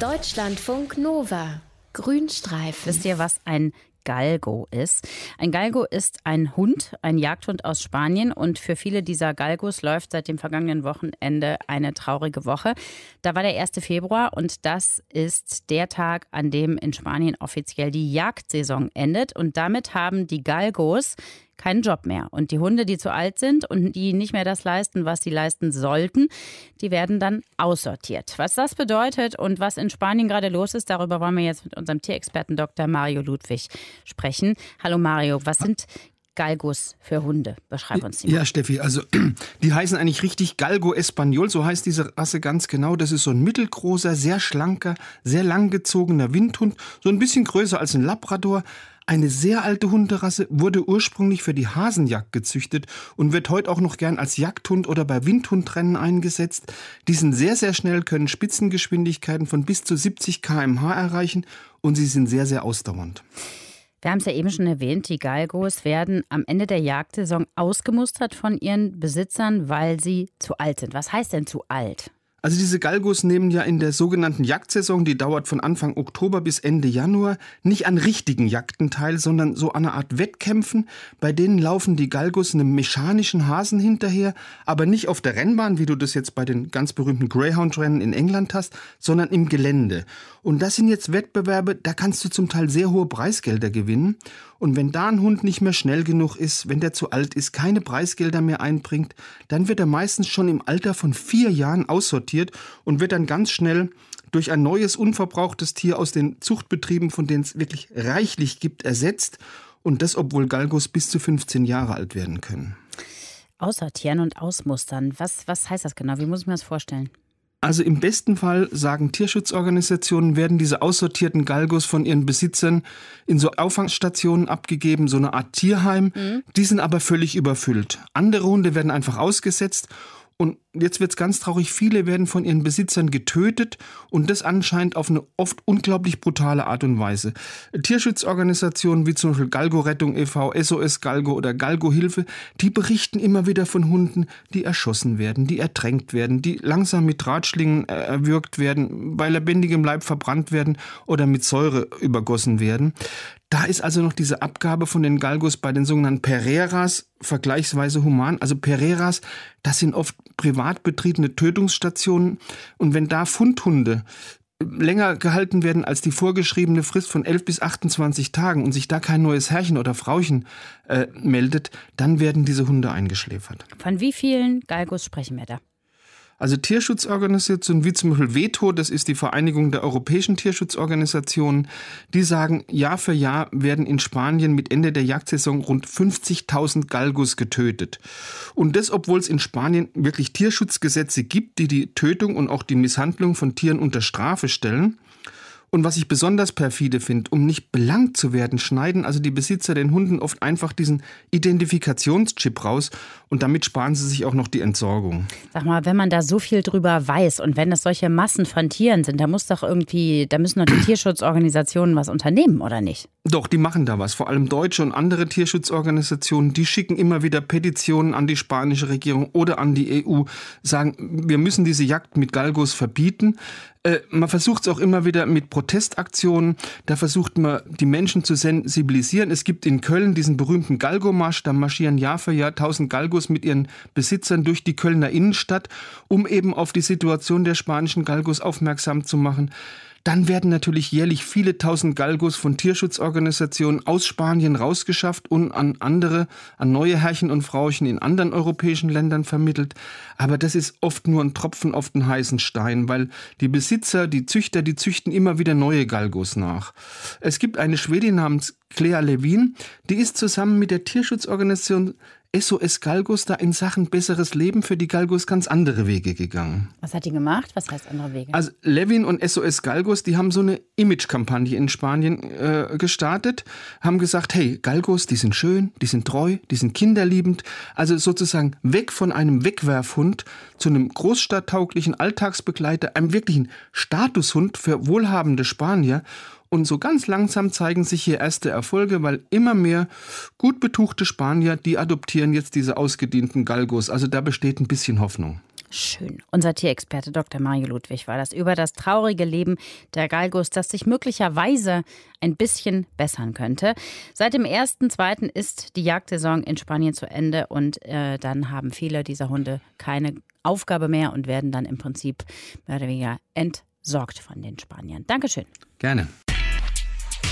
Deutschlandfunk Nova. Grünstreifen. Wisst ihr, was ein Galgo ist. Ein Galgo ist ein Hund, ein Jagdhund aus Spanien und für viele dieser Galgos läuft seit dem vergangenen Wochenende eine traurige Woche. Da war der 1. Februar und das ist der Tag, an dem in Spanien offiziell die Jagdsaison endet und damit haben die Galgos keinen Job mehr. Und die Hunde, die zu alt sind und die nicht mehr das leisten, was sie leisten sollten, die werden dann aussortiert. Was das bedeutet und was in Spanien gerade los ist, darüber wollen wir jetzt mit unserem Tierexperten Dr. Mario Ludwig sprechen. Hallo Mario, was sind Galgos für Hunde. Beschreib uns die mal. Ja, Steffi, also die heißen eigentlich richtig Galgo Español, so heißt diese Rasse ganz genau. Das ist so ein mittelgroßer, sehr schlanker, sehr langgezogener Windhund, so ein bisschen größer als ein Labrador, eine sehr alte Hunderasse wurde ursprünglich für die Hasenjagd gezüchtet und wird heute auch noch gern als Jagdhund oder bei Windhundrennen eingesetzt. Die sind sehr, sehr schnell, können Spitzengeschwindigkeiten von bis zu 70 km/h erreichen und sie sind sehr, sehr ausdauernd. Wir haben es ja eben schon erwähnt, die Galgos werden am Ende der Jagdsaison ausgemustert von ihren Besitzern, weil sie zu alt sind. Was heißt denn zu alt? Also diese Galgos nehmen ja in der sogenannten Jagdsaison, die dauert von Anfang Oktober bis Ende Januar, nicht an richtigen Jagden teil, sondern so an einer Art Wettkämpfen. Bei denen laufen die Galgos einem mechanischen Hasen hinterher, aber nicht auf der Rennbahn, wie du das jetzt bei den ganz berühmten Greyhound-Rennen in England hast, sondern im Gelände. Und das sind jetzt Wettbewerbe, da kannst du zum Teil sehr hohe Preisgelder gewinnen. Und wenn da ein Hund nicht mehr schnell genug ist, wenn der zu alt ist, keine Preisgelder mehr einbringt, dann wird er meistens schon im Alter von vier Jahren aussortiert und wird dann ganz schnell durch ein neues, unverbrauchtes Tier aus den Zuchtbetrieben, von denen es wirklich reichlich gibt, ersetzt. Und das, obwohl Galgos bis zu 15 Jahre alt werden können. Aussortieren und ausmustern. Was, was heißt das genau? Wie muss ich mir das vorstellen? Also im besten Fall, sagen Tierschutzorganisationen, werden diese aussortierten Galgos von ihren Besitzern in so Auffangstationen abgegeben, so eine Art Tierheim. Mhm. Die sind aber völlig überfüllt. Andere Hunde werden einfach ausgesetzt und jetzt wird's ganz traurig, viele werden von ihren Besitzern getötet und das anscheinend auf eine oft unglaublich brutale Art und Weise. Tierschutzorganisationen wie zum Beispiel Galgo Rettung e.V., SOS Galgo oder Galgo Hilfe, die berichten immer wieder von Hunden, die erschossen werden, die ertränkt werden, die langsam mit Drahtschlingen äh, erwürgt werden, bei lebendigem Leib verbrannt werden oder mit Säure übergossen werden. Da ist also noch diese Abgabe von den Galgos bei den sogenannten Pereiras vergleichsweise human. Also Pereiras, das sind oft privat betriebene Tötungsstationen. Und wenn da Fundhunde länger gehalten werden als die vorgeschriebene Frist von 11 bis 28 Tagen und sich da kein neues Herrchen oder Frauchen äh, meldet, dann werden diese Hunde eingeschläfert. Von wie vielen Galgos sprechen wir da? Also Tierschutzorganisationen wie zum Beispiel Veto, das ist die Vereinigung der europäischen Tierschutzorganisationen, die sagen, Jahr für Jahr werden in Spanien mit Ende der Jagdsaison rund 50.000 Galgos getötet. Und das, obwohl es in Spanien wirklich Tierschutzgesetze gibt, die die Tötung und auch die Misshandlung von Tieren unter Strafe stellen. Und was ich besonders perfide finde, um nicht belangt zu werden, schneiden also die Besitzer den Hunden oft einfach diesen Identifikationschip raus und damit sparen sie sich auch noch die Entsorgung. Sag mal, wenn man da so viel drüber weiß und wenn es solche Massen von Tieren sind, da muss doch irgendwie, da müssen doch die Tierschutzorganisationen was unternehmen, oder nicht? Doch, die machen da was. Vor allem deutsche und andere Tierschutzorganisationen, die schicken immer wieder Petitionen an die spanische Regierung oder an die EU, sagen, wir müssen diese Jagd mit Galgos verbieten. Äh, man versucht es auch immer wieder mit Protestaktionen. Da versucht man, die Menschen zu sensibilisieren. Es gibt in Köln diesen berühmten Galgo-Marsch. Da marschieren Jahr für Jahr tausend Galgos mit ihren Besitzern durch die Kölner Innenstadt, um eben auf die Situation der spanischen Galgos aufmerksam zu machen. Dann werden natürlich jährlich viele tausend Galgos von Tierschutzorganisationen aus Spanien rausgeschafft und an andere, an neue Herrchen und Frauchen in anderen europäischen Ländern vermittelt. Aber das ist oft nur ein Tropfen auf den heißen Stein, weil die Besitzer, die Züchter, die züchten immer wieder neue Galgos nach. Es gibt eine Schwedin namens Claire Levin, die ist zusammen mit der Tierschutzorganisation SOS Galgos da in Sachen besseres Leben für die Galgos ganz andere Wege gegangen. Was hat die gemacht? Was heißt andere Wege? Also Levin und SOS Galgos, die haben so eine Image-Kampagne in Spanien äh, gestartet, haben gesagt, hey, Galgos, die sind schön, die sind treu, die sind kinderliebend. Also sozusagen weg von einem Wegwerfhund zu einem großstadttauglichen Alltagsbegleiter, einem wirklichen Statushund für wohlhabende Spanier. Und so ganz langsam zeigen sich hier erste Erfolge, weil immer mehr gut betuchte Spanier, die adoptieren jetzt diese ausgedienten Galgos. Also da besteht ein bisschen Hoffnung. Schön. Unser Tierexperte Dr. Mario Ludwig war das über das traurige Leben der Galgos, das sich möglicherweise ein bisschen bessern könnte. Seit dem 1.2. ist die Jagdsaison in Spanien zu Ende und äh, dann haben viele dieser Hunde keine Aufgabe mehr und werden dann im Prinzip mehr oder weniger entsorgt von den Spaniern. Dankeschön. Gerne.